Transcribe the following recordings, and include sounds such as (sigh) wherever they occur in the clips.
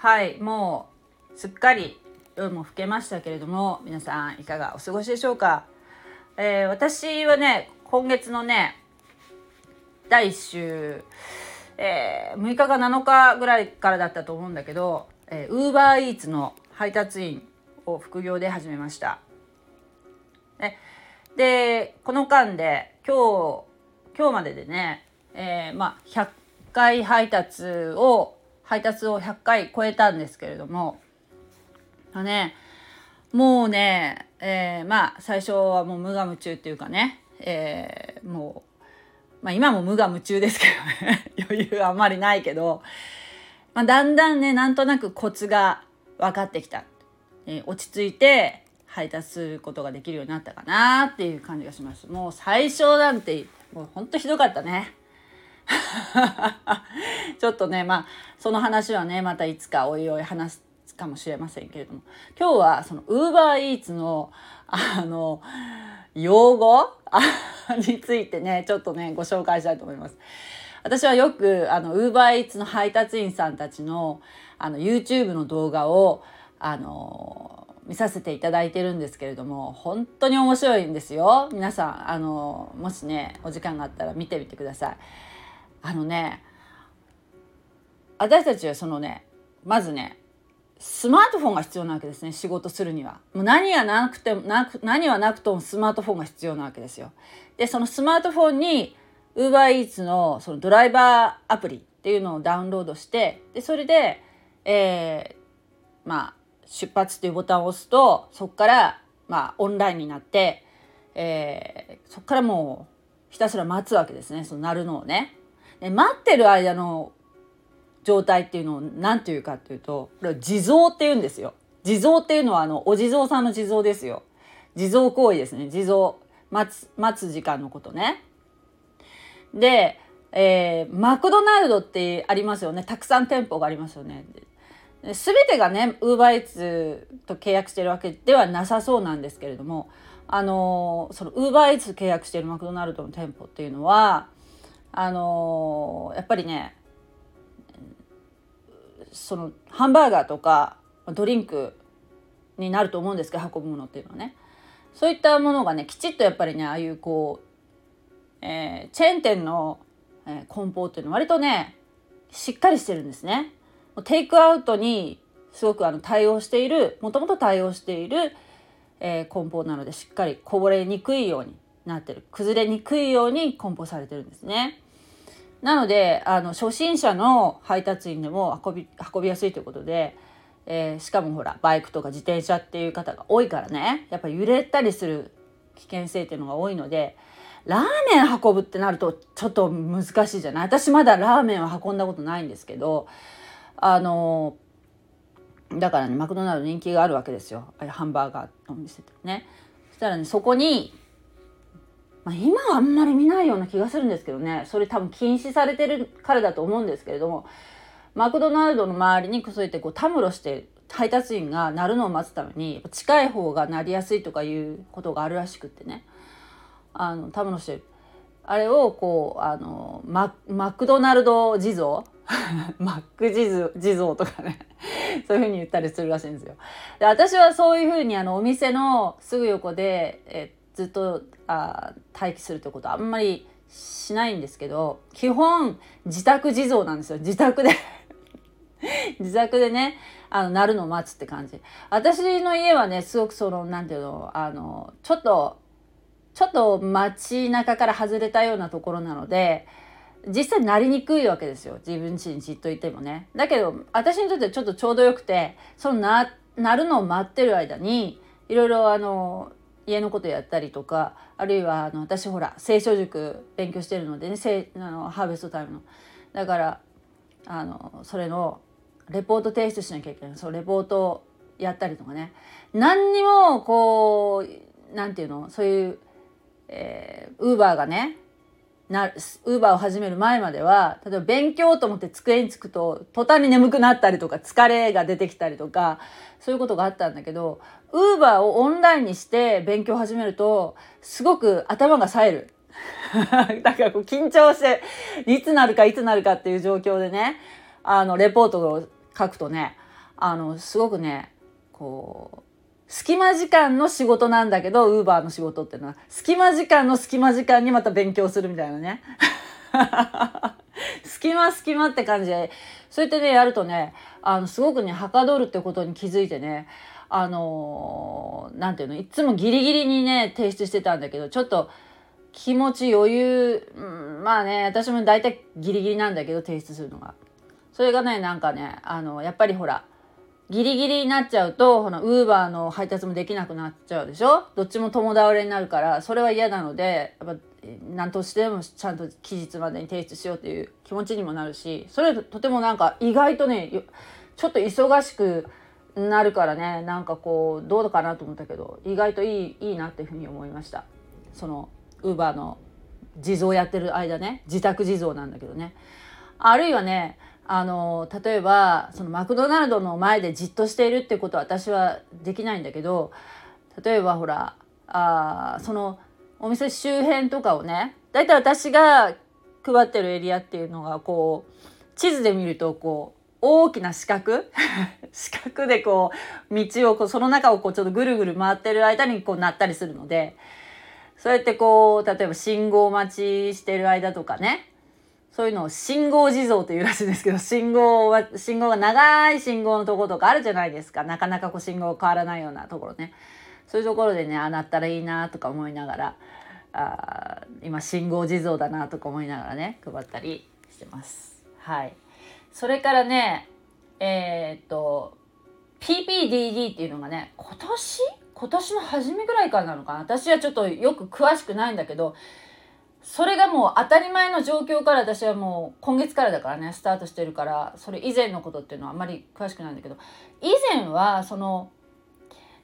はいもうすっかり夜も更けましたけれども皆さんいかがお過ごしでしょうか、えー、私はね今月のね第1週、えー、6日か7日ぐらいからだったと思うんだけどウーバーイーツの配達員を副業で始めました。でこの間で今日今日まででね、えー、まあ100回配達を配達を100回超えたんですけれどもあねもうね、えー、まあ最初はもう無我夢中っていうかね、えー、もう、まあ、今も無我夢中ですけどね (laughs) 余裕あんまりないけど、まあ、だんだんねなんとなくコツが分かってきた、えー、落ち着いて配達することができるようになったかなっていう感じがします。もう最初なんてもうほんとひどかったね。(laughs) ちょっとねまあその話はねまたいつかおいおい話すかもしれませんけれども今日はそのウーバーイーツのあの用語？についてねちょっとねご紹介したいと思います。私はよくあのウーバーイーツの配達員さんたちのあの YouTube の動画をあの見させていただいてるんですけれども本当に面白いんですよ皆さんあのもしねお時間があったら見てみてください。あのね私たちはそのねまずねスマートフォンが必要なわけですね仕事するには。もう何がなくてもなく何はなくともスマートフォンが必要なわけですよ。でそのスマートフォンに UberEats のそのドライバーアプリっていうのをダウンロードしてでそれで、えー、まあ出発っていうボタンを押すとそこからまあオンラインになって、えー、そこからもうひたすら待つわけですねその鳴るのをね。で待ってる間の状態っていうのを何て言うかっていうとこれ地蔵って言うんですよ。地蔵っていうのはあのお地蔵さんの地蔵ですよ。地蔵行為ですね。地蔵。待つ、待つ時間のことね。で、えー、マクドナルドってありますよね。たくさん店舗がありますよね。すべてがね、ウーバーイーツと契約してるわけではなさそうなんですけれども、あのー、そのウーバーイーツ契約してるマクドナルドの店舗っていうのは、あのー、やっぱりねそのハンバーガーとかドリンクになると思うんですけど運ぶものっていうのはねそういったものがねきちっとやっぱりねああいうこう、えー、チェーン店の、えー、梱包っていうのは割とねしっかりしてるんですね。テイクアウトにすごくあの対応しているもともと対応している、えー、梱包なのでしっかりこぼれにくいようになってる崩れにくいように梱包されてるんですね。なのであの初心者の配達員でも運び運びやすいということで、えー、しかもほらバイクとか自転車っていう方が多いからねやっぱ揺れたりする危険性っていうのが多いのでラーメン運ぶってなるとちょっと難しいじゃない？私まだラーメンは運んだことないんですけどあのだからねマクドナルド人気があるわけですよハンバーガーのお店ってね。そしたらねそこにまあ、今はあんまり見ないような気がするんですけどね。それ多分禁止されてるからだと思うんですけれども。マクドナルドの周りにそうやってこうたむろして配達員が鳴るのを待つために近い方が鳴りやすいとかいうことがあるらしくってね。あのたむろしてるあれをこうあのママクドナルド地蔵？(laughs) マック地蔵地蔵とかね。そういうふうに言ったりするらしいんですよ。で私はそういうふうにあのお店のすぐ横でえずっとあ待機するってことはあんまりしないんですけど基本自宅地蔵なんですよ。自宅で。(laughs) 自宅でねあの鳴るのを待つって感じ。私の家はねすごくその何ていうのあのちょっとちょっと街中から外れたようなところなので実際なりにくいわけですよ。自分家にじっといてもね。だけど私にとってはちょっとちょうどよくてそのな鳴るのを待ってる間にいろいろあの家のことやったりとかあるいはあの私ほら聖書塾勉強してるのでねあのハーベストタイムの。だからあのそれのレポート提出しなきゃいけない。そうレポートをやったりとかね。何にもこう何て言うのそういうえ、ウーバーがねなるウーバーを始める前までは例えば勉強と思って机につくと途端に眠くなったりとか疲れが出てきたりとかそういうことがあったんだけどウーバーをオンラインにして勉強を始めるとすごく頭が冴える。(laughs) だからこう緊張していつなるかいつなるかっていう状況でねあのレポートを書くとねあのすごくねこう隙間時間の仕事なんだけどウーバーの仕事っていうのは隙間時間の隙間時間にまた勉強するみたいなね (laughs) 隙間隙間って感じでそうやってねやるとねあのすごくねはかどるってことに気づいてねあの何て言うのいつもギリギリにね提出してたんだけどちょっと気持ち余裕、うん、まあね私も大体ギリギリなんだけど提出するのが。それがねなんかねあのやっぱりほらギリギリになっちゃうとほらウーバーの配達もできなくなっちゃうでしょ？どっちも共倒れになるからそれは嫌なのでやっぱ何としてもちゃんと期日までに提出しようっていう気持ちにもなるしそれとてもなんか意外とねちょっと忙しくなるからねなんかこうどうかなと思ったけど意外といいいいなっていうふうに思いました。そのウーバーの地蔵やってる間ね自宅地蔵なんだけどね。あるいはねあの例えばそのマクドナルドの前でじっとしているってことは私はできないんだけど例えばほらあそのお店周辺とかをねだいい私が配ってるエリアっていうのがこう地図で見るとこう大きな四角 (laughs) 四角でこう道をこうその中をこうちょっとぐるぐる回ってる間にこうなったりするのでそうやってこう例えば信号待ちしてる間とかねそういうのを信号地蔵というらしいですけど (laughs) 信号は信号が長い信号のとことかあるじゃないですか。なかなかこう信号変わらないようなところね。そういうところでねあなったらいいなとか思いながらあ今信号地蔵だなとか思いながらね配ったりしてます。はい、それからねえー、っと PPDD っていうのがね今年？今年の初めぐらいからなのかな。私はちょっとよく詳しくないんだけどそれがもう当たり前の状況から私はもう今月からだからねスタートしてるからそれ以前のことっていうのはあんまり詳しくないんだけど以前はその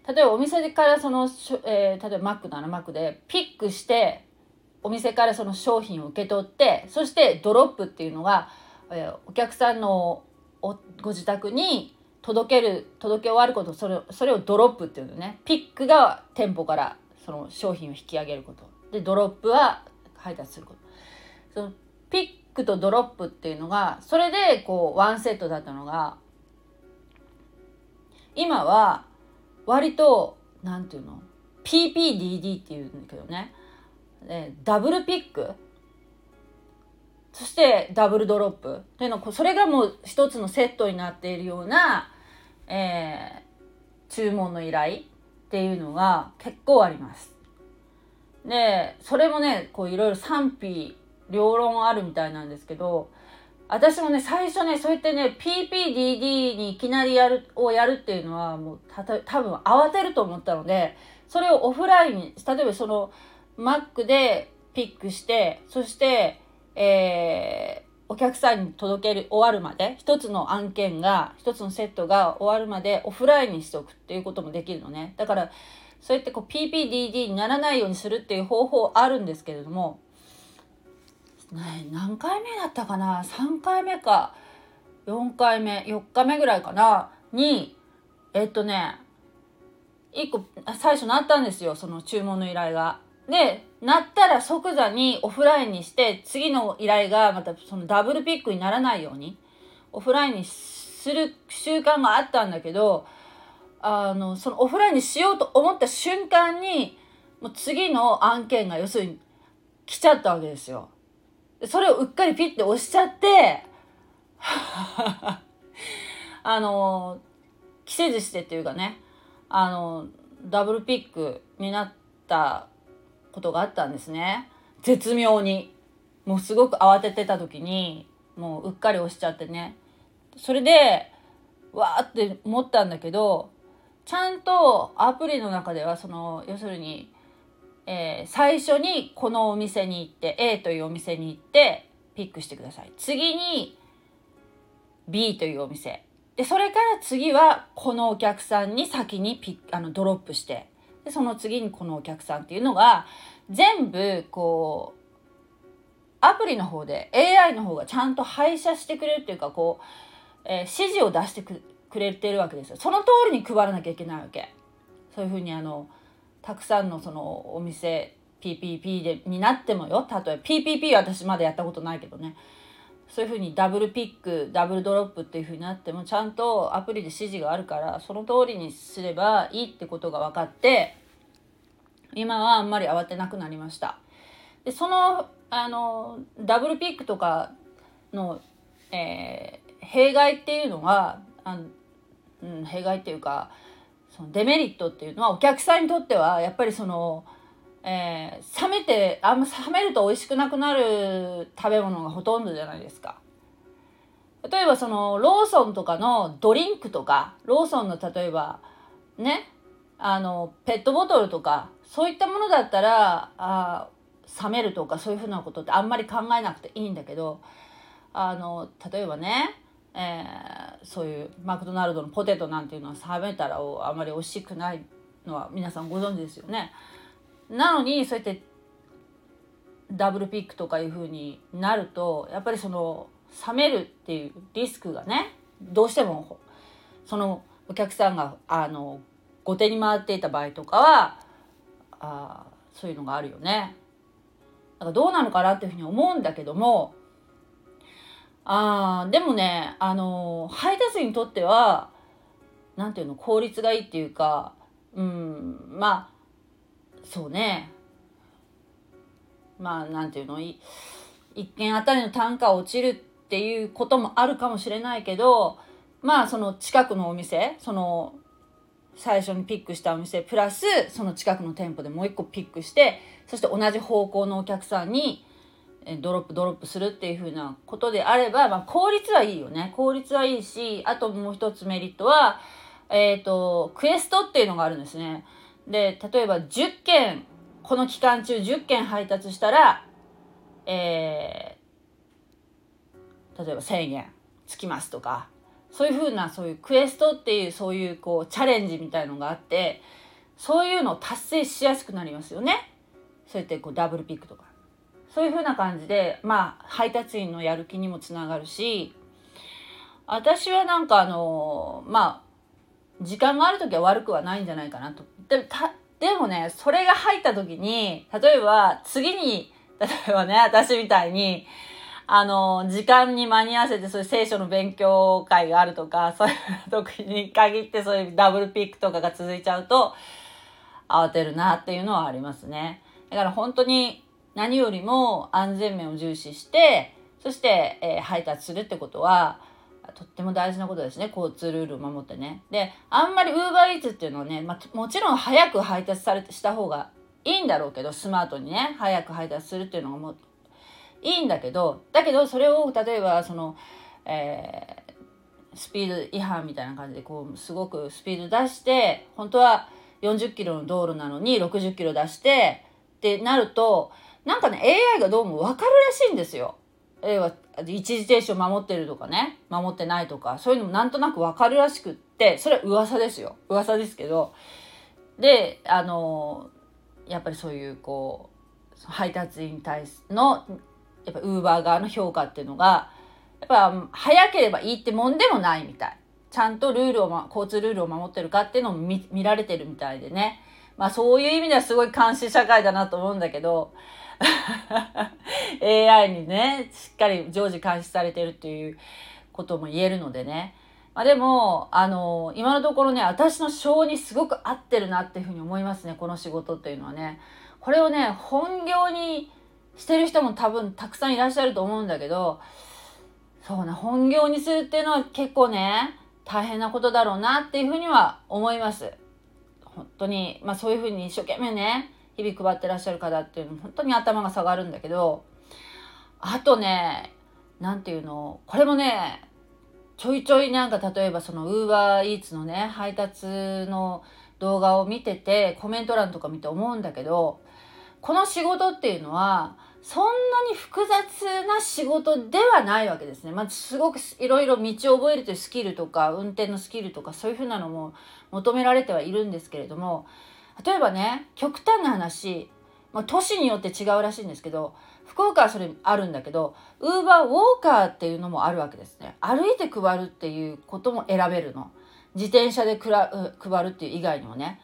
例えばお店からその、えー、例えばマックならマックでピックしてお店からその商品を受け取ってそしてドロップっていうのが、えー、お客さんのご自宅に届ける届け終わることそれそれをドロップっていうのね。ピックが店舗からその商品を引き上げること。でドロップは配達すること。そのピックとドロップっていうのがそれでこうワンセットだったのが今は割と何て言うの？PPDD っていうんだけどね。ダブルピック？そしてダブルドロップっていうのそれがもう一つのセットになっているような、えー、注文の依頼っていうのが結構あります。でそれもねこういろいろ賛否両論あるみたいなんですけど私もね最初ねそうやってね PPDD にいきなりやるをやるっていうのはもうたた多分慌てると思ったのでそれをオフラインに例えばその Mac でピックしてそしてえー、お客さんに届ける終わるまで一つの案件が一つのセットが終わるまでオフラインにしておくっていうこともできるのね。だからそうやってこう PPDD にならないようにするっていう方法あるんですけれども、何回目だったかな？3回目か。4回目4日目ぐらいかな？にえっとね1個最初なったんですよその注文の依頼が。でなったら即座にオフラインにして次の依頼がまたそのダブルピックにならないようにオフラインにする習慣があったんだけどあのそのオフラインにしようと思った瞬間にもう次の案件が要するに来ちゃったわけですよ。それをうっかりピッて押しちゃって (laughs) あの着せずしてっていうかねあのダブルピックになったことがあったんですね。絶妙に。もうすごく慌ててた時にもううっかり押しちゃってね。それでわーって思ったんだけどちゃんとアプリの中ではその要するにえー、最初にこのお店に行って A というお店に行ってピックしてください。次に B というお店。でそれから次はこのお客さんに先にピッあのドロップして。でその次にこのお客さんっていうのが全部こうアプリの方で AI の方がちゃんと配車してくれるっていうかこう、えー、指示を出してくくれてるわけですよ。その通りに配らなきゃいけないわけ。そういうふうにあのたくさんのそのお店 PPP でになってもよ。例えば PPP は私まだやったことないけどね。そういうふうにダブルピックダブルドロップっていうふうになってもちゃんとアプリで指示があるからその通りにすればいいってことが分かって今はあんまり慌てなくなりました。でそのあのダブルピックとかの、えー、弊害っていうのはあうん、弊害っていうかそのデメリットっていうのはお客さんにとってはやっぱりその、えー、冷めてあんま冷めると美味しくなくなる食べ物がほとんどじゃないですか。例えばそのローソンとかのドリンクとかローソンの例えばねあのペットボトルとかそういったものだったらあ冷めるとかそういうふうなことってあんまり考えなくていいんだけどあの例えばねえー、そういうマクドナルドのポテトなんていうのは冷めたらあまり美味しくないのは皆さんご存知ですよね。なのにそうやってダブルピックとかいう風になるとやっぱりその冷めるっていうリスクがねどうしてもそのお客さんがあの後手に回っていた場合とかはあそういうのがあるよね。だからどうなのかなっていうふうに思うんだけどもあでもねあの配達員にとっては何ていうの効率がいいっていうかうんまあそうね。まあ何ていうのい一件あたりの単価落ちるっていうこともあるかもしれないけどまあその近くのお店その最初にピックしたお店プラスその近くの店舗でもう一個ピックしてそして同じ方向のお客さんにドロップドロップするっていう風なことであれば、まあ、効率はいいよね。効率はいいしあともう一つメリットはえっ、ー、とクエストっていうのがあるんですね。で例えば10件この期間中10件配達したらえー、例えば1000円つきますとかそういう風なそういうクエストっていうそういうこうチャレンジみたいのがあってそういうのを達成しやすくなりますよね。そうやってこうダブルピックとか。そういう風な感じで、まあ、配達員のやる気にもつながるし、私はなんかあの、まあ、時間がある時は悪くはないんじゃないかなと。でたでもね、それが入った時に、例えば次に、例えばね、私みたいに、あの、時間に間に合わせてそういう聖書の勉強会があるとか、そういう時に限ってそういうダブルピックとかが続いちゃうと、慌てるなっていうのはありますね。だから本当に何よりも安全面を重視してそして、えー、配達するってことはとっても大事なことですね。交通ルールを守ってね。であんまりウーバーイーツっていうのはね、まあ、もちろん早く配達されした方がいいんだろうけどスマートにね早く配達するっていうのがもういいんだけどだけどそれを例えばその、えー、スピード違反みたいな感じでこうすごくスピード出して本当は40キロの道路なのに60キロ出してってなるとなんかね AI がどうも分かるらしいんですよ。A は一時停止を守ってるとかね。守ってないとか。そういうのもなんとなく分かるらしくってそれは噂ですよ。噂ですけど。であのやっぱりそういうこう配達員に対すのやっぱウーバー側の評価っていうのがやっぱ早ければいいってもんでもないみたい。ちゃんとルールを、ま、交通ルールを守ってるかっていうのも見られてるみたいでね。まあそういう意味ではすごい監視社会だなと思うんだけど。AI にね、しっかり常時監視されてるっていうことも言えるのでね。まあ、でも、あの、今のところね、私の性にすごく合ってるなっていうふうに思いますね、この仕事っていうのはね。これをね、本業にしてる人も多分たくさんいらっしゃると思うんだけど、そうね、本業にするっていうのは結構ね、大変なことだろうなっていうふうには思います。本当に、まあそういうふうに一生懸命ね、日々配ってらっしゃる方っていうのも本当に頭が下がるんだけどあとね何て言うのこれもねちょいちょいなんか例えばそのウーバーイーツのね配達の動画を見ててコメント欄とか見て思うんだけどこの仕事っていうのはそんなに複雑な仕事ではないわけですね。まあ、すごくいろいろ道を覚えるというスキルとか運転のスキルとかそういうふうなのも求められてはいるんですけれども例えばね極端な話、まあ、都市によって違うらしいんですけど福岡はそれあるんだけどウーバーウォーカーっていうのもあるわけですね。歩いて配るっていうことも選べるの。自転車でくら配るっていう以外にもね。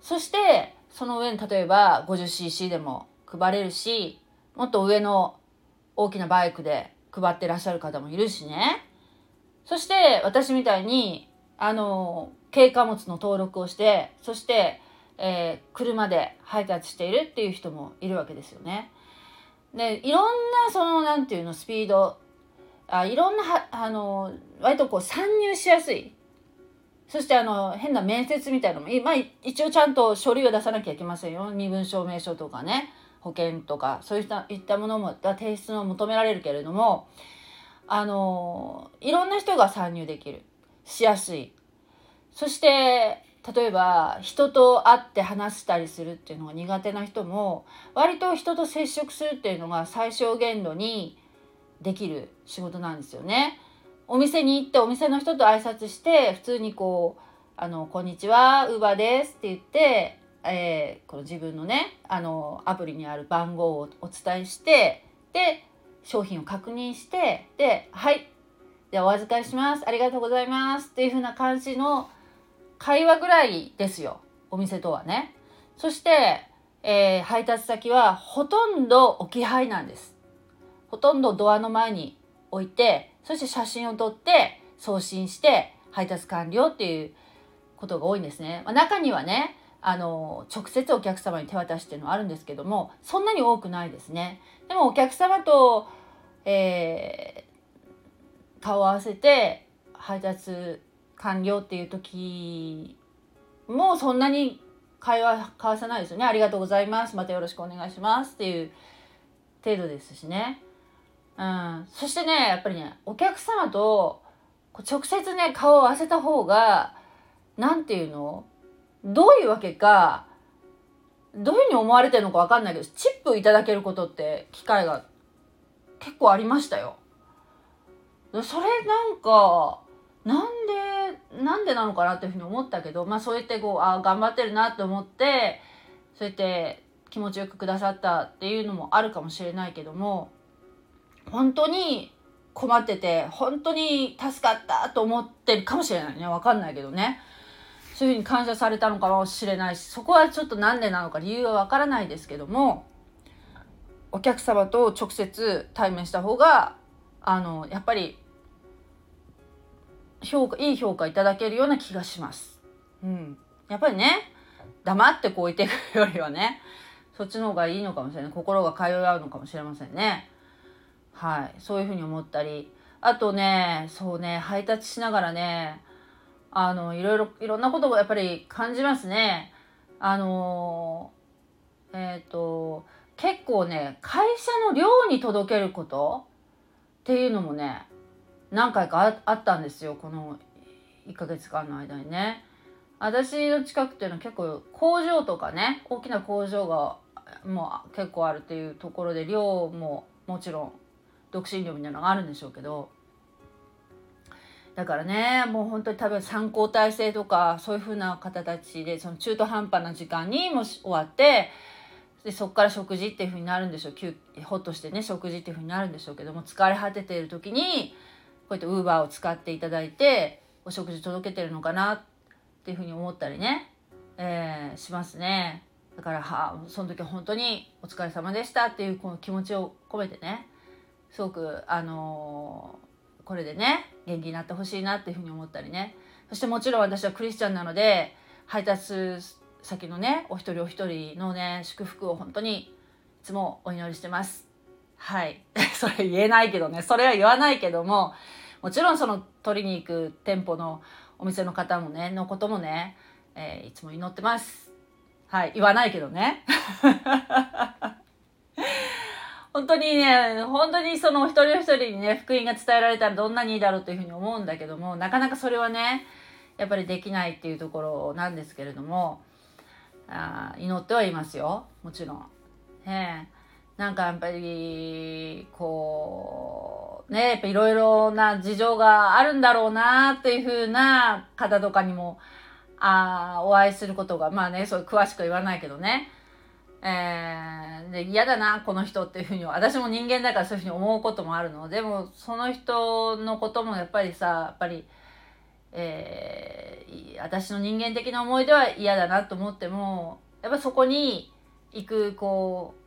そしてその上に例えば 50cc でも配れるしもっと上の大きなバイクで配ってらっしゃる方もいるしね。そして私みたいにあの軽貨物の登録をしてそして、えー、車で配達しているっていう人もいるわけですよね。でいろんなその何て言うのスピードあいろんなはあの割とこう参入しやすい。そしてあの変な面接みたいなのも、まあ、一応ちゃんと書類を出さなきゃいけませんよ。身分証明書とかね保険とかそういったいったものも提出を求められるけれどもあのいろんな人が参入できる。しやすい。そして例えば人と会って話したりするっていうのが苦手な人も割と人と接触するっていうのが最小限度にできる仕事なんですよね。お店に行ってお店の人と挨拶して普通にこう「あのこんにちはウーバーです」って言って、えー、この自分のねあのアプリにある番号をお伝えしてで商品を確認してで「はいではお預かりしますありがとうございます」っていう風な感じの会話ぐらいですよお店とはね。そして、えー、配達先はほとんど置き配なんです。ほとんどドアの前に置いてそして写真を撮って送信して配達完了っていうことが多いんですね。まあ、中にはねあの直接お客様に手渡しっていうのはあるんですけどもそんなに多くないですね。でもお客様と、えー、顔を合わせて配達完了っていう時もそんなに会話交わさないですよね。ありがとうございます。またよろしくお願いしますっていう程度ですしね。うん、そしてねやっぱりねお客様と直接ね顔を合わせた方が何て言うのどういうわけかどういうふうに思われてるのか分かんないけどチップいただけることって機会が結構ありましたよ。それなんかなんでなんでなのかなっていうふうに思ったけどまあそうやってこうあ頑張ってるなって思ってそうやって気持ちよくくださったっていうのもあるかもしれないけども本当に困ってて本当に助かったと思ってるかもしれないね分かんないけどねそういうふうに感謝されたのかもしれないしそこはちょっと何でなのか理由は分からないですけどもお客様と直接対面した方があのやっぱり評価いい評価いただけるような気がします。うん、やっぱりね黙ってこういていくよりはねそっちの方がいいのかもしれない心が通い合うのかもしれませんね。はい、そういうふうに思ったりあとねそうね配達しながらねあのいろいろいろんなことがやっぱり感じますね。あのえっ、ー、と結構ね会社の寮に届けることっていうのもね何回かあったんですよ。この1ヶ月間の間にね。私の近くっていうのは結構工場とかね大きな工場がもう結構あるっていうところで量ももちろん独身寮みたいなのがあるんでしょうけど。だからねもう本当に多分参考体制とかそういうふうな方たちでその中途半端な時間にもし終わってでそこから食事っていうふうになるんでしょう。ほっとしてね食事っていうふうになるんでしょうけども疲れ果てている時にこうやってウーバーを使っていただいてお食事届けてるのかなっていうふうに思ったりね、えー、しますね。だからはその時は本当にお疲れ様でしたっていうこの気持ちを込めてねすごくあのー、これでね元気になってほしいなっていうふうに思ったりねそしてもちろん私はクリスチャンなので配達先のねお一人お一人のね祝福を本当にいつもお祈りしてます。はい。(laughs) それ言えないけどね。それは言わないけども、もちろんその取りに行く店舗のお店の方もね、のこともね、えー、いつも祈ってます。はい。言わないけどね。(laughs) 本当にね、本当にその一人一人にね、福音が伝えられたらどんなにいいだろうというふうに思うんだけども、なかなかそれはね、やっぱりできないっていうところなんですけれども、あ祈ってはいますよ。もちろん。ええなんかやっぱり、こう、ね、やっぱいろいろな事情があるんだろうなっていうふうな方とかにも、あお会いすることが、まあね、そう詳しく言わないけどね。えー、で嫌だなこの人っていうふうに私も人間だからそういうふうに思うこともあるのでもその人のこともやっぱりさやっぱり、えー、私の人間的な思いでは嫌だなと思ってもやっぱそこに行くこう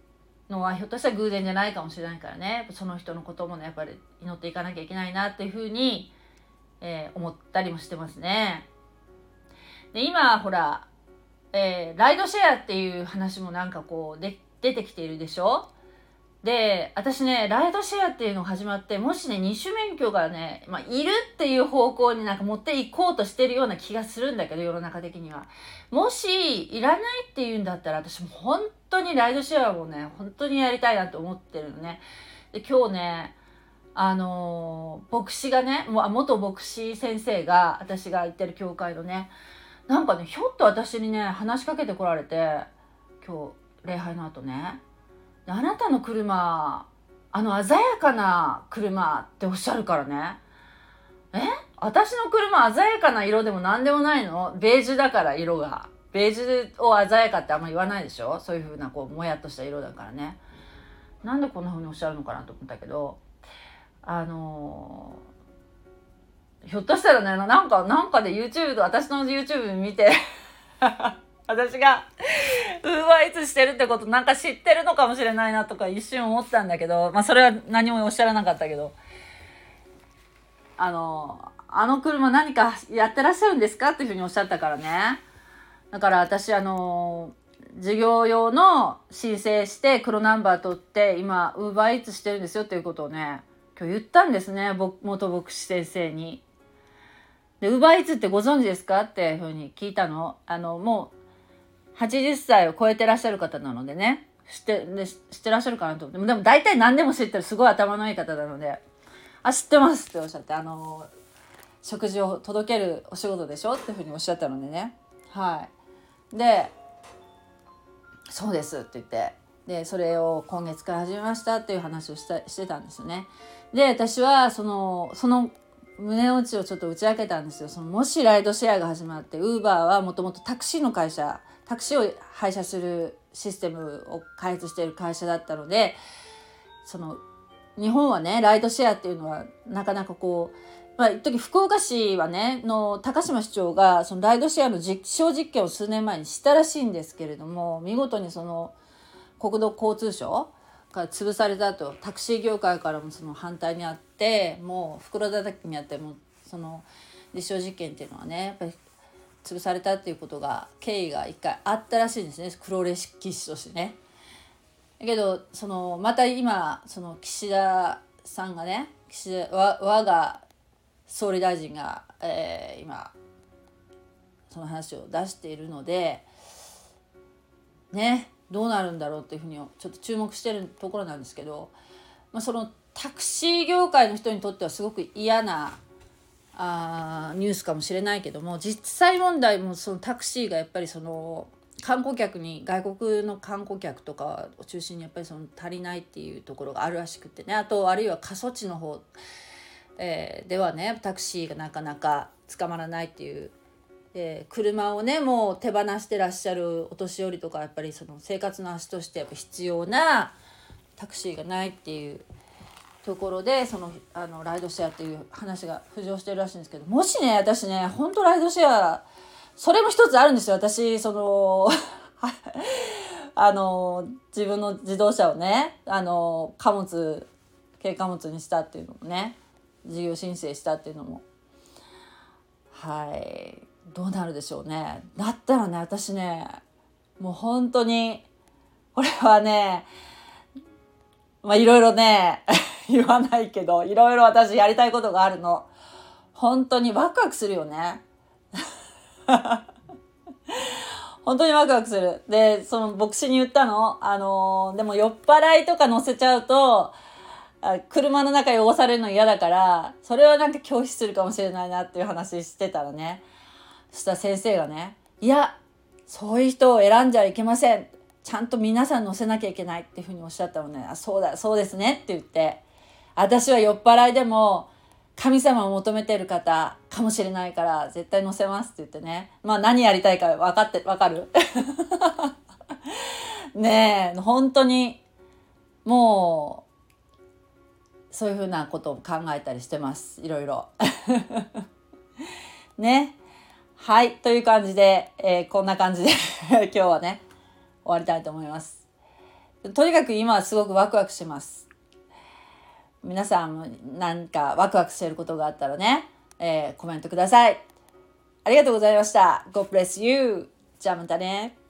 のはひょっとしたら偶然じゃないかもしれないからねその人のこともねやっぱり祈っていかなきゃいけないなっていうふうに、えー、思ったりもしてますね。で今ほら、えー、ライドシェアっていう話もなんかこうで出てきているでしょ？で、私ね、ライドシェアっていうのが始まって、もしね、二種免許がね、まあ、いるっていう方向になんか持っていこうとしてるような気がするんだけど、世の中的には。もし、いらないっていうんだったら、私も本当にライドシェアをね、本当にやりたいなと思ってるのね。で、今日ね、あのー、牧師がね、もう元牧師先生が、私が行ってる教会のね、なんかね、ひょっと私にね、話しかけてこられて、今日、礼拝の後ね、あなたの車あの鮮やかな車っておっしゃるからね。え？私の車鮮やかな色でも何でもないの？ベージュだから色が。ベージュを鮮やかってあんま言わないでしょ？そういう風なこうもやっとした色だからね。なんでこんな風におっしゃるのかなと思ったけどあのー、ひょっとしたらねなんかなんかで YouTube と私の YouTube 見て。(laughs) 私がウーバーイーツしてるってことなんか知ってるのかもしれないなとか一瞬思ったんだけど、まあそれは何もおっしゃらなかったけど、あの、あの車何かやってらっしゃるんですかっていうふうにおっしゃったからね。だから私あの、事業用の申請して黒ナンバー取って今ウーバーイーツしてるんですよっていうことをね、今日言ったんですね、元牧師先生に。で、ウーバーイーツってご存知ですかっていうふうに聞いたの。あの、もう80歳を超えてらっしゃる方なのでね、知って、ね、知ってらっしゃるかなと思って。でも大体何でも知ってる、すごい頭のいい方なので、あ、知ってますっておっしゃって、あの、食事を届けるお仕事でしょっていうふうにおっしゃったのでね。はい。で、そうですって言って、で、それを今月から始めましたっていう話をしたしてたんですよね。で、私は、その、その胸落ちをちょっと打ち明けたんですよ。そのもしライドシェアが始まって、ウーバーはもともとタクシーの会社タクシーを配車するシステムを開発している会社だったのでその日本はねライドシェアっていうのはなかなかこうまあ、一時福岡市はねの高島市長がそのライドシェアの実証実験を数年前にしたらしいんですけれども見事にその国土交通省が潰されたと。タクシー業界からもその反対にあってもう袋叩きにあってもその実証実験っていうのはねやっぱり潰されたっていうことが経緯が一回あったらしいんですね。黒歴史としてね。だけどそのまた今その岸田さんがね岸田わ我が総理大臣が、えー、今その話を出しているのでね。どうなるんだろうっていうふうにちょっと注目してるところなんですけど、まあ、そのタクシー業界の人にとってはすごく嫌なあニュースかもしれないけども実際問題もそのタクシーがやっぱりその観光客に外国の観光客とかを中心にやっぱりその足りないっていうところがあるらしくてね。あとあるいは過疎地の方、えー、ではねタクシーがなかなか捕まらないっていう、えー、車をねもう手放してらっしゃるお年寄りとかやっぱりその生活の足としてやっぱ必要なタクシーがないっていうところでそのあのライドシェアっていう話が浮上してるらしいんですけどもしね私ね本当ライドシェアそれも一つあるんですよ。私そのあの自分の自動車をねあの貨物軽貨物にしたっていうのもね事業申請したっていうのも。はい。どうなるでしょうねだったらね私ねもう本当にこれはねまあいろいろね (laughs) 言わないけど、いろいろ私やりたいことがあるの。本当にワクワクするよね。(laughs) 本当にワクワクする。で、その牧師に言ったの。あの、でも酔っ払いとか乗せちゃうと、車の中汚されるの嫌だから、それはなんか拒否するかもしれないなっていう話してたらね。した先生がね、いや、そういう人を選んじゃいけません。ちゃんと皆さん乗せなきゃいけないっていうふうにおっしゃったのね。あ、そうだ、そうですねって言って。私は酔っ払いでも神様を求めてる方かもしれないから絶対載せますって言ってね。まあ何やりたいか分かって、分かる？(laughs) ねえ、本当にもうそういうふうなことを考えたりしてます。いろいろ。(laughs) ね。はい。という感じで、えー、こんな感じで (laughs) 今日はね、終わりたいと思います。とにかく今はすごくワクワクしてます。皆さんもなんかワクワクしていることがあったらね、えー、コメントください。ありがとうございました。God bless you! じゃあまたね。